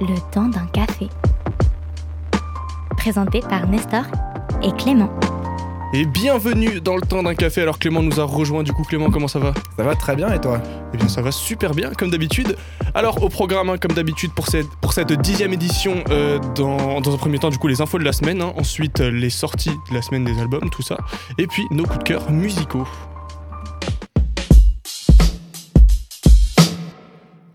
Le temps d'un café. Présenté par Nestor et Clément. Et bienvenue dans le temps d'un café. Alors Clément nous a rejoint. Du coup Clément, comment ça va? Ça va très bien et toi? Eh bien ça va super bien comme d'habitude. Alors au programme, hein, comme d'habitude pour cette, pour cette dixième édition, euh, dans, dans un premier temps du coup les infos de la semaine, hein. ensuite euh, les sorties de la semaine des albums, tout ça, et puis nos coups de cœur musicaux.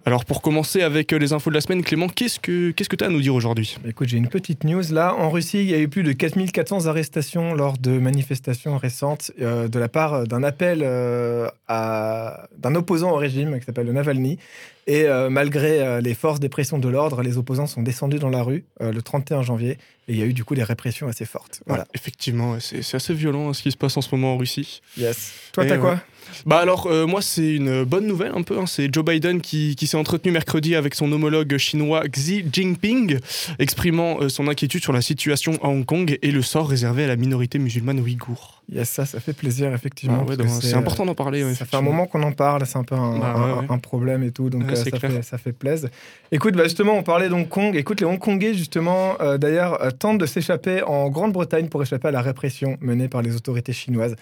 Alors pour commencer avec euh, les infos de la semaine, Clément, qu'est-ce que qu'est-ce que tu as à nous dire aujourd'hui? Bah, Écoute, j'ai une petite news là. En Russie, il y a eu plus de 4400 arrestations lors de manifestations récentes euh, de la part d'un appel euh, à- d'un opposant au régime qui s'appelle Navalny. Et euh, malgré euh, les forces des pressions de l'ordre, les opposants sont descendus dans la rue euh, le 31 janvier. Et il y a eu du coup des répressions assez fortes. Voilà. Ouais, effectivement, c'est c'est assez violent hein, ce qui se passe en ce moment en Russie. Yes. Toi, Et t'as ouais. Bah alors euh, moi c'est une bonne nouvelle un peu, hein. c'est Joe Biden qui, qui s'est entretenu mercredi avec son homologue chinois Xi Jinping, exprimant euh, son inquiétude sur la situation à Hong Kong et le sort réservé à la minorité musulmane ouïghour. Yes, ça, ça fait plaisir, effectivement. Ah ouais, c'est euh, important d'en parler. ouais, Ça fait un moment qu'on en parle, c'est un peu un, Bah ouais, un- ouais. un problème et tout, donc euh, ça, fait, ça fait plaisir. Écoute, bah justement, on parlait d'Hong Kong. Écoute, les Hongkongais, justement, d'ailleurs, tentent de s'échapper en Grande-Bretagne pour échapper à la répression menée par les autorités chinoises.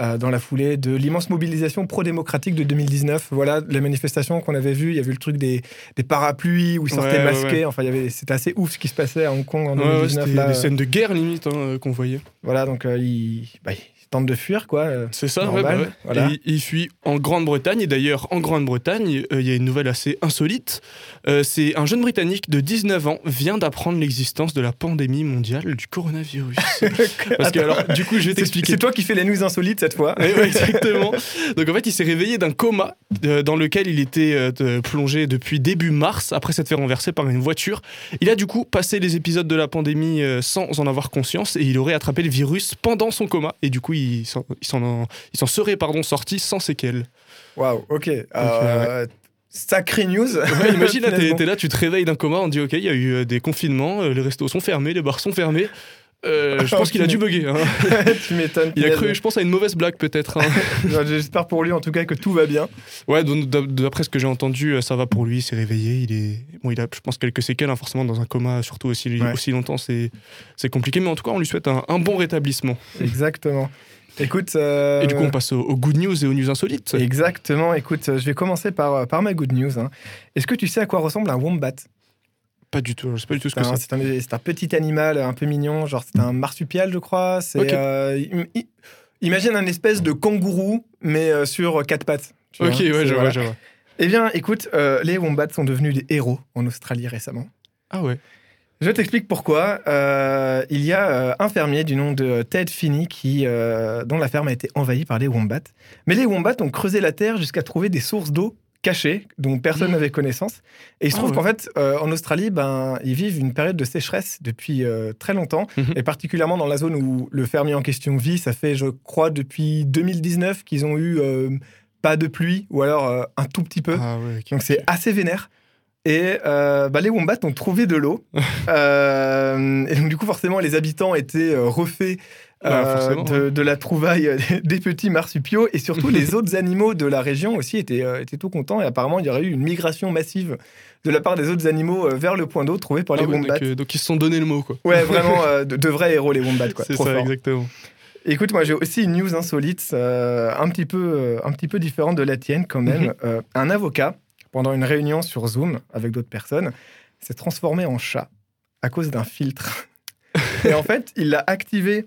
Euh, dans la foulée de l'immense mobilisation pro-démocratique de 2019. Voilà, les manifestations qu'on avait vues, il y avait eu le truc des, des parapluies où ils sortaient Ouais, masqués. ouais. Enfin, c'était assez ouf ce qui se passait à Hong Kong en Ouais, ouais, 2019. c'était des euh, scènes de guerre limite hein, euh, qu'on voyait. voilà, donc euh, ils, bah, ils tentent de fuir, quoi. euh. C'est ça, ouais, bah ouais. voilà. Et il, il fuit en Grande-Bretagne. Et d'ailleurs, en Grande-Bretagne, il y a une nouvelle assez insolite. C'est un jeune Britannique de 19 ans vient d'apprendre l'existence de la pandémie mondiale du coronavirus. Parce que alors, du coup, je vais t'expliquer. C'est toi qui fais les news insolites cette fois. Ouais, exactement. Donc en fait, il s'est réveillé d'un coma euh, dans lequel il était euh, plongé depuis début mars après s'être fait renverser par une voiture. Il a du coup passé les épisodes de la pandémie euh, sans en avoir conscience et il aurait attrapé le virus pendant son coma et du coup il s'en serait pardon sorti sans séquelles. Waouh, ok. Euh, Sacré news. Ouais, imagine là, t'es là, tu te réveilles d'un coma, on dit ok, il y a eu des confinements, les restos sont fermés, les bars sont fermés. Euh, je pense qu'il a dû bugger. hein. tu m'étonnes. Il a cru, je pense, à une mauvaise blague peut-être. hein. J'espère pour lui en tout cas que tout va bien. Ouais, d'après ce que j'ai entendu, euh, ça va pour lui, il s'est réveillé, il est... Bon, il a, je pense, quelques séquelles, hein, forcément, dans un coma, surtout aussi, Ouais. aussi longtemps, c'est compliqué, mais en tout cas, on lui souhaite un, un bon rétablissement. Exactement. Écoute. euh, Et du coup, on passe aux, aux good news et aux news insolites. Exactement. Écoute, je vais commencer par, par ma good news. hein. Est-ce que tu sais à quoi ressemble un wombat? Pas du tout, je sais pas du tout ce que c'est. c'est un- petit animal un peu mignon, genre c'est un marsupial, je crois. C'est euh, imagine un espèce de kangourou, mais euh, sur quatre pattes. Ok, vois. ouais, je vois, je vois. Eh bien, écoute, euh, les wombats sont devenus des héros en Australie récemment. Ah ouais. Je t'explique pourquoi. Il y a un fermier du nom de Ted Finney qui, dont la ferme a été envahie par les wombats. Mais les wombats ont creusé la terre jusqu'à trouver des sources d'eau cachées dont personne Mmh. n'avait connaissance. Et il se Ah trouve qu'en fait, euh, en Australie, ben, ils vivent une période de sécheresse depuis euh, très longtemps. Mhm. Et particulièrement dans la zone où le fermier en question vit, ça fait, je crois, depuis 2019 qu'ils ont eu euh, pas de pluie ou alors un tout petit peu. Ah ouais. Donc c'est assez vénère. Et euh, bah, les wombats ont trouvé de l'eau. Euh, et donc du coup, forcément, les habitants étaient refaits Ouais, euh, de, de la trouvaille des petits marsupiaux. Et surtout, les autres animaux de la région aussi étaient, euh, étaient tout contents. Et apparemment, il y aurait eu une migration massive de la part des autres animaux euh, vers le point d'eau trouvé par Ah les wombats. donc, donc ils se sont donné le mot, quoi. Ouais, vraiment, de, de vrais héros, les wombats. quoi. C'est ça, fort. exactement. Écoute, moi j'ai aussi une news insolite, euh, un, petit peu, euh, un petit peu différente de la tienne quand même. Mhm. Euh, un avocat, pendant une réunion sur Zoom avec d'autres personnes, s'est transformé en chat à cause d'un filtre. Et en fait, il l'a activé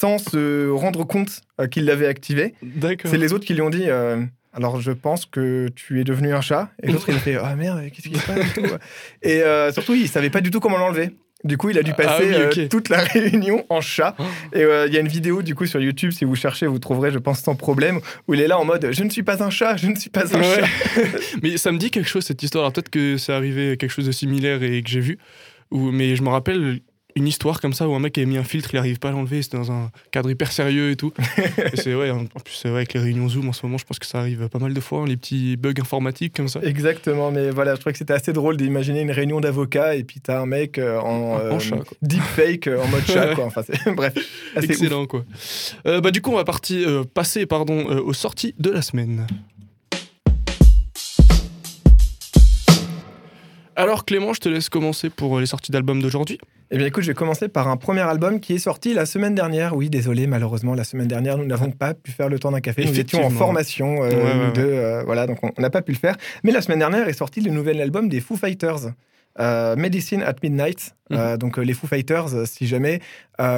sans se rendre compte qu'il l'avait activé. D'accord. C'est les autres qui lui ont dit euh, Alors je pense que tu es devenu un chat. Et l'autre il a fait Ah merde, qu'est-ce qui se passe et euh, surtout, il savait pas du tout comment l'enlever. Du coup, il a dû Ah passer euh, toute la réunion en chat. Oh. Et euh, il y a une vidéo du coup sur YouTube, si vous cherchez, vous trouverez, je pense, sans problème, où il est là en mode Je ne suis pas un chat, je ne suis pas un Ouais. chat. Mais ça me dit quelque chose cette histoire. Alors peut-être que c'est arrivé quelque chose de similaire et que j'ai vu. Ou, mais je me rappelle une histoire comme ça où un mec avait mis un filtre, il n'arrive pas à l'enlever. C'était dans un cadre hyper sérieux et tout. et c'est ouais, en en plus c'est vrai avec les réunions Zoom en ce moment, je pense que ça arrive pas mal de fois, hein, les petits bugs informatiques comme ça. Exactement, mais voilà, je trouvais que c'était assez drôle d'imaginer une réunion d'avocats et puis t'as un mec euh, en, En chat, quoi. deepfake euh, en mode chat, quoi. Enfin, bref, assez ouf. Excellent quoi. Euh, bah du coup on va partir, euh, passer pardon euh, aux sorties de la semaine. Alors Clément, je te laisse commencer pour les sorties d'albums d'aujourd'hui. Eh bien écoute, je vais commencer par un premier album qui est sorti la semaine dernière. Oui, désolé, malheureusement, la semaine dernière, nous n'avons pas pu faire le temps d'un café. Nous étions en formation, euh, Ouais, euh, voilà, donc on n'a pas pu le faire. Mais la semaine dernière est sorti le nouvel album des Foo Fighters. euh, Medicine at Midnight, Mhm. Euh, donc les Foo Fighters, si jamais,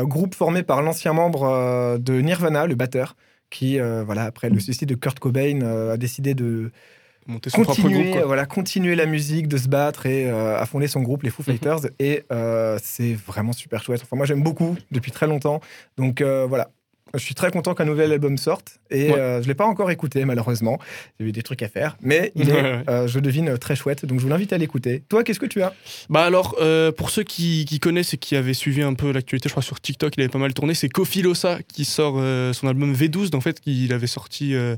groupe formé par l'ancien membre de Nirvana, le batteur, qui, voilà, après le suicide de Kurt Cobain, a décidé de Monter son propre continuer, groupe. quoi. euh, voilà, continuer la musique, de se battre et euh, a fondé son groupe, les Foo Mhm. Fighters. Et euh, c'est vraiment super chouette. Enfin, moi, j'aime beaucoup depuis très longtemps. Donc euh, voilà. Je suis très content qu'un nouvel album sorte et Ouais. euh, je ne l'ai pas encore écouté malheureusement. J'ai eu des trucs à faire, mais il est, euh, je devine, très chouette. Donc je vous l'invite à l'écouter. Toi, qu'est-ce que tu as? Bah alors, euh, pour ceux qui, qui connaissent et qui avaient suivi un peu l'actualité, je crois sur TikTok, il avait pas mal tourné, c'est Kofi Losa qui sort euh, son album V12. En fait, il avait sorti euh,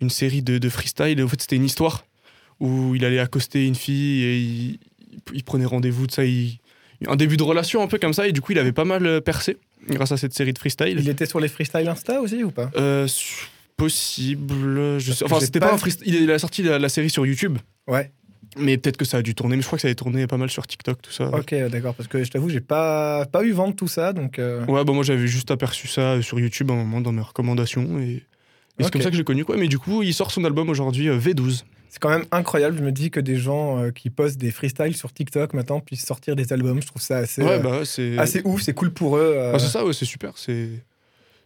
une série de, de freestyle. Et en fait, c'était une histoire où il allait accoster une fille et il, il prenait rendez-vous de ça. il- un début de relation un peu comme ça. Et du coup, il avait pas mal euh, percé grâce à cette série de freestyle. Il était sur les freestyle Insta aussi ou pas? Euh, possible. Je sais. que Enfin, c'était pas pas, un freestyle. Il a sorti la, la série sur YouTube. Ouais. Mais peut-être que ça a dû tourner. Mais je crois que ça avait tourné pas mal sur TikTok, tout ça. Ok, d'accord. Parce que je t'avoue, j'ai pas pas eu vent de tout ça, donc. euh, Ouais, bah moi j'avais juste aperçu ça sur YouTube à un moment dans mes recommandations et, et c'est comme ça que j'ai connu quoi. Mais du coup, il sort son album aujourd'hui euh, V12. C'est quand même incroyable. Je me dis que des gens euh, qui postent des freestyles sur TikTok maintenant puissent sortir des albums. Je trouve ça assez, ouais, euh, bah assez ouf. C'est cool pour eux. euh. bah, c'est ça, ouais, c'est super. C'est.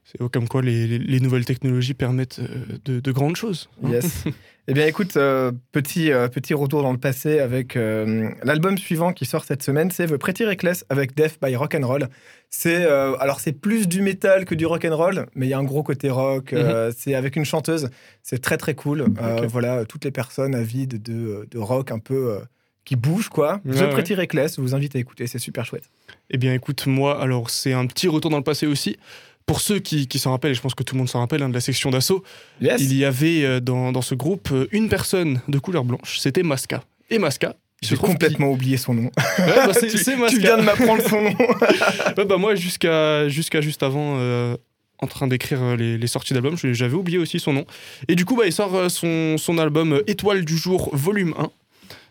C'est comme quoi les, les- les nouvelles technologies permettent euh, de, de grandes choses. hein. Yes. eh bien, écoute, euh, petit, euh, petit retour dans le passé avec euh, l'album suivant qui sort cette semaine, c'est The Pretty Reckless avec Death by Rock'n'Roll. C'est alors c'est plus du métal que du rock'n'roll, mais il y a un gros côté rock. euh, c'est avec une chanteuse. C'est très très cool. Voilà, toutes les personnes avides de, de rock un peu qui bougent quoi. Ouais, The ouais. Pretty Reckless, je vous invite à écouter. C'est super chouette. Eh bien, écoute, moi, alors c'est un petit retour dans le passé aussi. Pour ceux qui, qui s'en rappellent, et je pense que tout le monde s'en rappelle, hein, de la section d'assaut, Yes. il y avait euh, dans, dans ce groupe euh, une personne de couleur blanche, c'était Masca. Et Masca, J'ai complètement oublié son nom. Ouais, bah, c'est tu, tu viens de m'apprendre son nom. Ouais, bah moi, jusqu'à jusqu'à juste avant, euh, en train d'écrire les, les sorties d'albums, j'avais oublié aussi son nom. Et du coup, bah, il sort son, son album Étoile du jour, volume 1.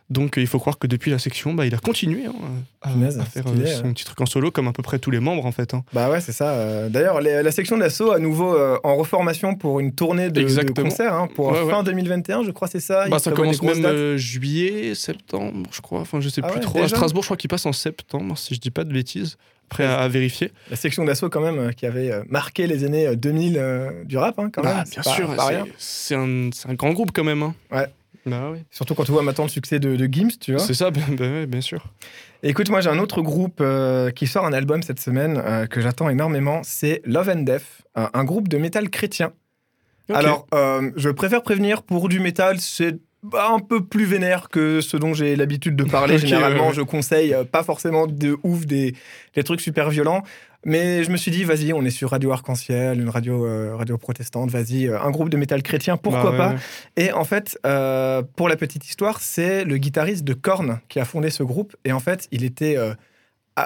Donc, il faut croire que depuis la section, bah, il a continué hein, à, faire euh, son ouais. petit truc en solo, comme à peu près tous les membres, en fait. hein. Bah ouais, c'est ça. euh. D'ailleurs, la section d'assaut à nouveau euh, en reformation pour une tournée de, de concerts hein, pour Ouais, ouais. fin 2021, je crois, c'est ça. Bah, ça commence même euh, juillet, septembre, je crois. Enfin, je sais Ah plus trop. À Strasbourg, je crois qu'il passe en septembre, si je dis pas de bêtises. Après, à, à vérifier. La section d'assaut, quand même, qui avait marqué les années euh, 2000 euh, du rap, quand Bah, même. bien pas- sûr, c'est- un, un grand groupe quand même. Ouais. Bah. Surtout quand tu vois maintenant le succès de, de Gims, tu vois. C'est ça, ben- ben ouais, bien sûr. Et Écoute, moi j'ai un autre groupe euh, qui sort un album cette semaine euh, que j'attends énormément, c'est Love and Death, un, un groupe de métal chrétien. Alors, euh, je préfère prévenir, pour du métal, c'est bah, un peu plus vénère que ce dont j'ai l'habitude de parler. Généralement, ouais, je conseille pas forcément de ouf des, des trucs super violents. Mais je me suis dit, vas-y, on est sur Radio Arc-en-Ciel, une radio, euh, radio protestante, vas-y, euh, un groupe de métal chrétien, pourquoi Bah pas ouais. et en fait, euh, pour la petite histoire, c'est le guitariste de Korn qui a fondé ce groupe. Et en fait, il était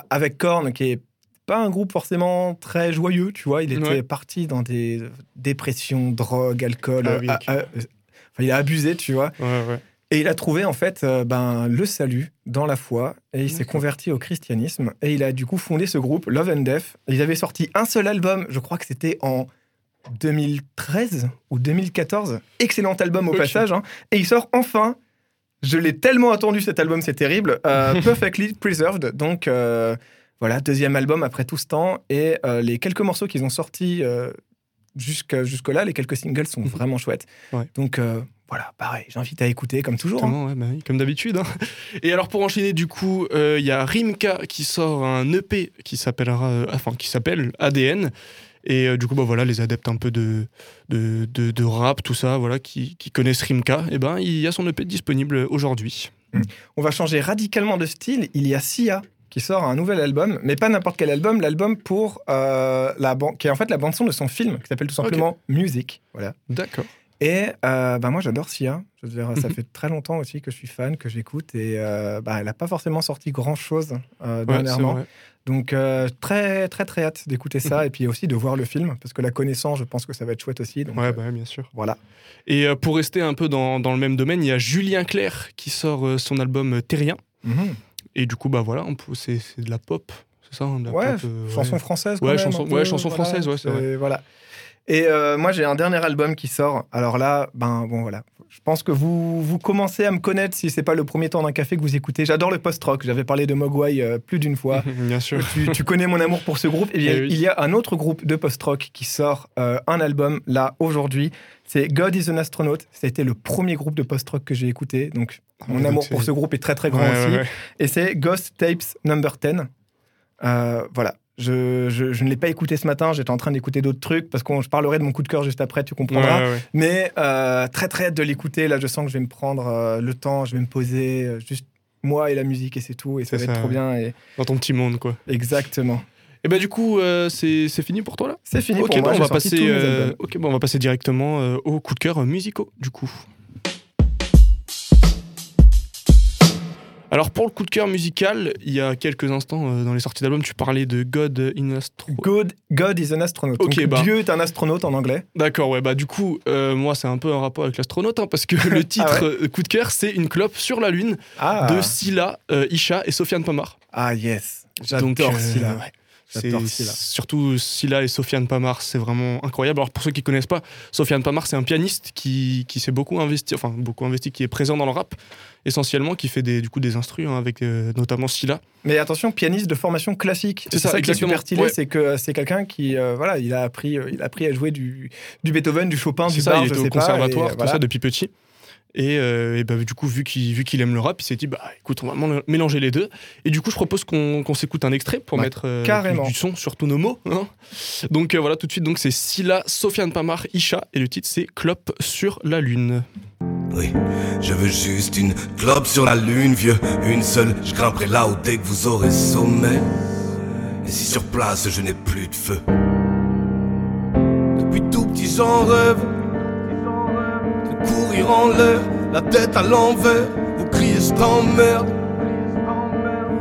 avec Korn, qui est pas un groupe forcément très joyeux, tu vois. Il était Ouais. parti dans des dépressions, drogue, alcool. Enfin, il a abusé, tu vois. Ouais, ouais. Et il a trouvé en fait euh, ben, le salut dans la foi et il s'est converti au christianisme et il a du coup fondé ce groupe Love and Death. Ils avaient sorti un seul album, je crois que c'était en 2013 ou 2014. Excellent album au passage. hein. Et il sort enfin. Je l'ai tellement attendu cet album, c'est terrible. euh, Perfectly Preserved. Donc euh, voilà, deuxième album après tout ce temps. Et les quelques morceaux qu'ils ont sortis jusque- jusque-là, les quelques singles sont vraiment chouettes. Ouais. Donc voilà, pareil, j'invite à écouter comme toujours. hein. Ouais, bah oui, comme d'habitude. hein. Et alors pour enchaîner, du coup, euh, il y a Rimka qui sort un EP qui s'appellera, euh, enfin qui s'appelle ADN. Et euh, du coup, bah voilà, les adeptes un peu de, de, de, de rap, tout ça, voilà, qui, qui connaissent Rimka, et ben il y a son EP disponible aujourd'hui. On va changer radicalement de style. Il y a Sia qui sort un nouvel album, mais pas n'importe quel album, l'album pour la ban- qui est en fait la bande son de son film qui s'appelle tout simplement Music. Voilà. D'accord. Et euh, bah moi j'adore Sia. Je veux dire, ça Mhm. fait très longtemps aussi que je suis fan, que j'écoute et euh, bah, elle n'a pas forcément sorti grand chose Ouais, c'est dernièrement. Donc euh, très très très hâte d'écouter ça et puis aussi de voir le film parce que la connaissance, je pense que ça va être chouette aussi. Donc Ouais, euh, bah, bien sûr. voilà. Et euh, pour rester un peu dans, dans le même domaine, il y a Julien Clerc qui sort euh, son album euh, Terrien. Mhm. Et du coup, bah voilà, c'est de la pop, c'est ça hein, de la Ouais, pop, euh, chanson française. Ouais, même, chanson- ouais, française, ouais, c'est vrai. Voilà. Et euh, moi, j'ai un dernier album qui sort. Alors là, ben bon, voilà. Je pense que vous, vous commencez à me connaître si c'est pas le premier temps d'un café que vous écoutez. J'adore le post-rock. J'avais parlé de Mogwai euh, plus d'une fois. Bien sûr. tu, tu connais mon amour pour ce groupe. Et bien, Eh oui. il y a un autre groupe de post-rock qui sort euh, un album là aujourd'hui. C'est God is an Astronaut. Ça a été le premier groupe de post-rock que j'ai écouté. Donc, mon donc amour pour ce groupe est très très grand Ouais, aussi. ouais, ouais. Et c'est Ghost Tapes Number 10. Euh, voilà. Je, je- je ne l'ai pas écouté ce matin, j'étais en train d'écouter d'autres trucs parce que je parlerai de mon coup de cœur juste après, tu comprendras. ouais, ouais. Mais euh, très très hâte de l'écouter. Là, je sens que je vais me prendre euh, le temps, je vais me poser, euh, juste moi et la musique et c'est tout. Et ça va être trop bien. Et... Dans ton petit monde, quoi. Exactement. Et bah du coup, c'est fini pour toi là? C'est fini Ok, pour moi. bah, on va passer. ok, bon, on va passer directement aux coups de cœur musicaux, du coup. Alors pour le coup de cœur musical, il y a quelques instants euh, dans les sorties d'albums, tu parlais de God in Astro. God, God is an astronaut. Ok, Donc, bah. Dieu est un astronaute en anglais. D'accord, ouais, bah du coup, euh, moi c'est un peu un rapport avec l'astronaute, hein, parce que le titre euh, coup de cœur, c'est une clope sur la lune Ah, de Scylla, euh, Isha et Sofiane Pamar. ah yes. J'adore Scylla. ouais. Surtout Scylla et Sofiane Pamar, c'est vraiment incroyable. Alors pour ceux qui connaissent pas, Sofiane Pamar, c'est un pianiste qui, qui s'est beaucoup investi, enfin beaucoup investi, qui est présent dans le rap essentiellement, qui fait des, du coup des instrus hein, avec euh, notamment Scylla. Mais attention, pianiste de formation classique. C'est ça, qui est super stylé, Ouais. c'est que c'est quelqu'un qui, euh, voilà, il a appris, euh, il a appris à jouer du, du Beethoven, du Chopin, du ça, il je était au sais pas, conservatoire, et, tout voilà. ça depuis petit. Et, euh, et bah, du coup, vu qu'il aime le rap, il s'est dit, bah écoute, on va mél- mélanger les deux. Et du coup, je propose qu'on s'écoute un extrait pour Bah, mettre euh, du, du son sur tous nos mots. hein. Donc euh, voilà, tout de suite, donc c'est Scylla, Sofiane Pamar, Isha, et le titre c'est Clope sur la lune. Oui, je veux juste une clope sur la lune, vieux. Une seule, je grimperai là-haut dès que vous aurez sommet. Et si sur place je n'ai plus de feu Depuis tout petit j'en rêve De courir en l'air, la tête à l'envers. Vous criez je t'emmerde.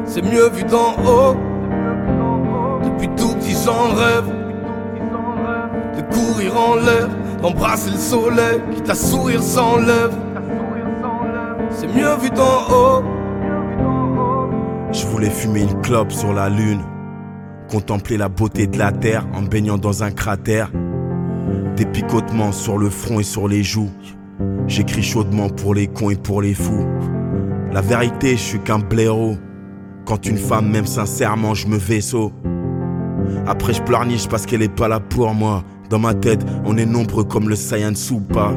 C'est mieux vu d'en haut. Depuis tout petit j'en rêve. De courir en l'air, d'embrasser le soleil Quitte à sourire sans C'est mieux vu d'en haut. Je voulais fumer une clope sur la lune, contempler la beauté de la terre en baignant dans un cratère. Des picotements sur le front et sur les joues. J'écris chaudement pour les cons et pour les fous. La vérité, je suis qu'un blaireau. Quand une femme m'aime sincèrement, je me vaisseau. Après, je pleurniche parce qu'elle est pas là pour moi. Dans ma tête, on est nombreux comme le Saiyan Soupa.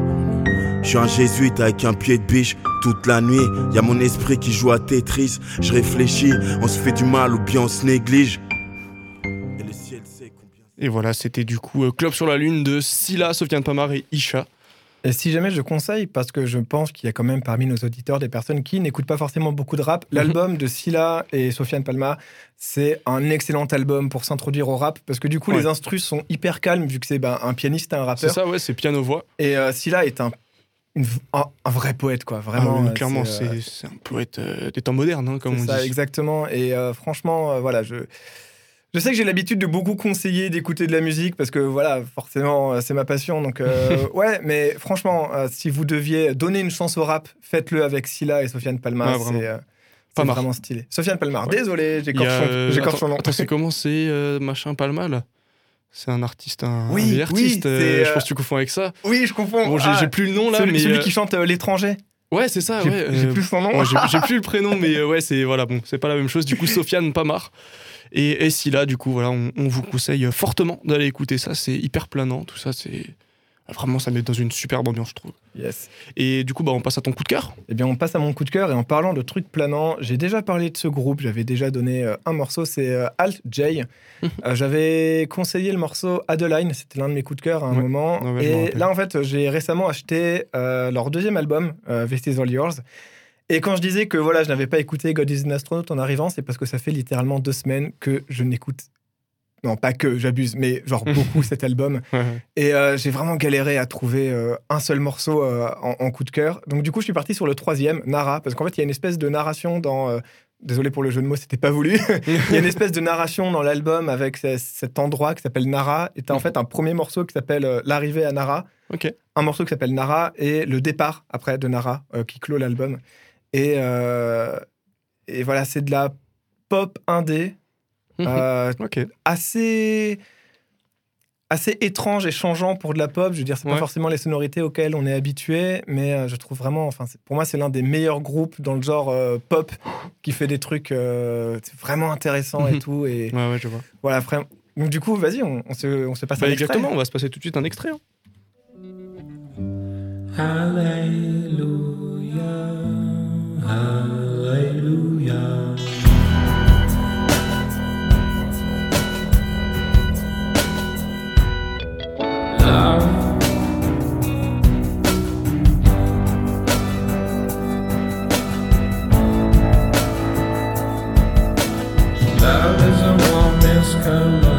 Je suis un jésuite avec un pied de biche. Toute la nuit, y a mon esprit qui joue à Tetris. Je réfléchis, on se fait du mal ou bien on se néglige. Et voilà, c'était du coup euh, Clope sur la lune de Scylla, Sofiane Pamar et Isha. Et si jamais je conseille, parce que je pense qu'il y a quand même parmi nos auditeurs des personnes qui n'écoutent pas forcément beaucoup de rap, l'album de Scylla et Sofiane Palma, c'est un excellent album pour s'introduire au rap, parce que du coup, Ouais. les instrus sont hyper calmes, vu que c'est ben, un pianiste et un C'est rappeur. ça, ouais, c'est piano-voix. Et euh, Scylla est un, une- un, un vrai poète, quoi. Vraiment. Ah oui, euh, clairement, c'est, euh, c'est c'est un poète euh, des temps modernes, hein, comme c'est on ça, dit. exactement. Et euh, franchement, voilà, je. Je sais que j'ai l'habitude de beaucoup conseiller d'écouter de la musique parce que voilà, forcément, euh, c'est ma passion. Donc, euh, ouais, mais franchement, euh, si vous deviez donner une chance au rap, faites-le avec Scylla et Sofiane Palma. Ouais, c'est euh, vraiment stylé. Sofiane Palmar, Ouais. désolé, j'écorche son, nom. attends, c'est comment c'est machin Palma là? C'est un artiste, un, Oui, un vieil oui, artiste. c'est, je pense que tu confonds avec ça. Oui, je confonds. Bon, j'ai Ah, plus le nom là, celui, mais celui qui chante L'étranger. ouais, c'est ça. J'ai ouais, plus son nom. J'ai plus le prénom, mais ouais, c'est voilà, bon, c'est pas la même chose. Du coup, Sofiane Pamar et, et Scylla, du coup, voilà, on, on vous conseille fortement d'aller écouter ça. C'est hyper planant, tout ça, c'est vraiment, ça met dans une superbe ambiance, je trouve. Yes. Et du coup, bah, on passe à ton coup de cœur. Eh bien, on passe à mon coup de cœur et en parlant de trucs planants, j'ai déjà parlé de ce groupe, j'avais déjà donné euh, un morceau, c'est euh, Alt J. Euh, j'avais conseillé le morceau Adeline, c'était l'un de mes coups de cœur à un Ouais. moment. Ouais, et là, en fait, j'ai récemment acheté leur deuxième album, Vest is All Yours. Et quand je disais que voilà, je n'avais pas écouté God is an Astronaut en arrivant, c'est parce que ça fait littéralement deux semaines que je n'écoute. Non, pas que, j'abuse, mais genre beaucoup cet album. Et euh, j'ai vraiment galéré à trouver euh, un seul morceau euh, en, en coup de cœur. Donc du coup, je suis parti sur le troisième, Nara, parce qu'en fait, il y a une espèce de narration dans... Désolé pour le jeu de mots, c'était pas voulu. Il y a une espèce de narration dans l'album avec ce- cet endroit qui s'appelle Nara. Et t'as en fait un premier morceau qui s'appelle L'arrivée à Nara, un morceau qui s'appelle Nara et le départ après de Nara euh, qui clôt l'album. Et, euh, et voilà, c'est de la pop indé, Mhm. euh, Ok. assez assez étrange et changeant pour de la pop. Je veux dire, c'est Ouais. pas forcément les sonorités auxquelles on est habitué, mais euh, je trouve vraiment, enfin, pour moi, c'est l'un des meilleurs groupes dans le genre euh, pop qui fait des trucs euh, vraiment intéressants et Mhm. tout. Et Ouais, ouais, je vois. voilà, vraiment. Donc du coup, vas-y, on, on se, on se passe Bah, un extrait. exactement, on va se passer tout de suite un extrait. hein. Hallelujah, hallelujah. Love. Love is a warmest color.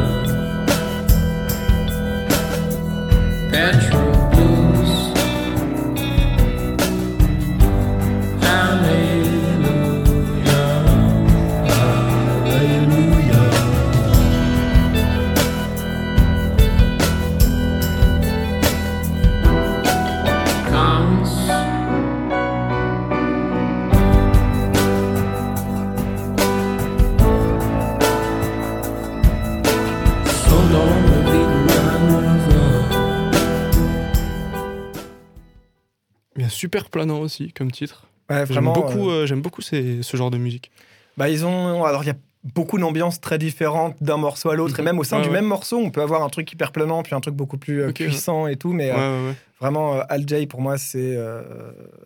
Super planant aussi comme titre. Ouais, J'aime beaucoup, euh, euh, j'aime beaucoup ces- ce genre de musique. bah, ils ont. Alors, il y a beaucoup d'ambiances très différentes d'un morceau à l'autre, et Mhm. même au sein Ouais, du ouais. même morceau, on peut avoir un truc hyper planant, puis un truc beaucoup plus euh, ouais. puissant et tout, mais. euh. Vraiment, euh, Al Jay, pour moi, c'est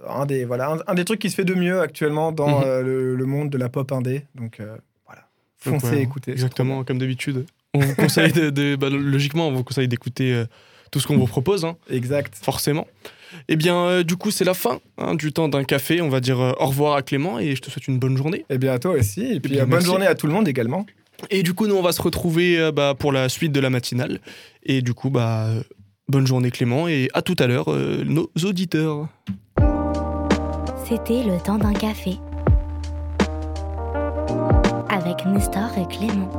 un, des, voilà, un, un des trucs qui se fait de mieux actuellement dans Mhm. euh, le, le monde de la pop indé. Donc, voilà. Foncez, écoutez. Exactement, comme d'habitude. On vous conseille de, de- bah, logiquement, on vous conseille d'écouter tout ce qu'on vous propose, hein. Exact. forcément. Eh bien, euh, du coup, c'est la fin hein, du temps d'un café. On va dire euh, au revoir à Clément et je te souhaite une bonne journée. Et bien à toi aussi. Et puis, bien, euh, bonne merci. journée à tout le monde également. Et du coup, nous, on va se retrouver euh, bah, pour la suite de la matinale. Et du coup, bah, bonne journée Clément et à tout à l'heure, euh, nos auditeurs. C'était le temps d'un café. Avec Nestor et Clément.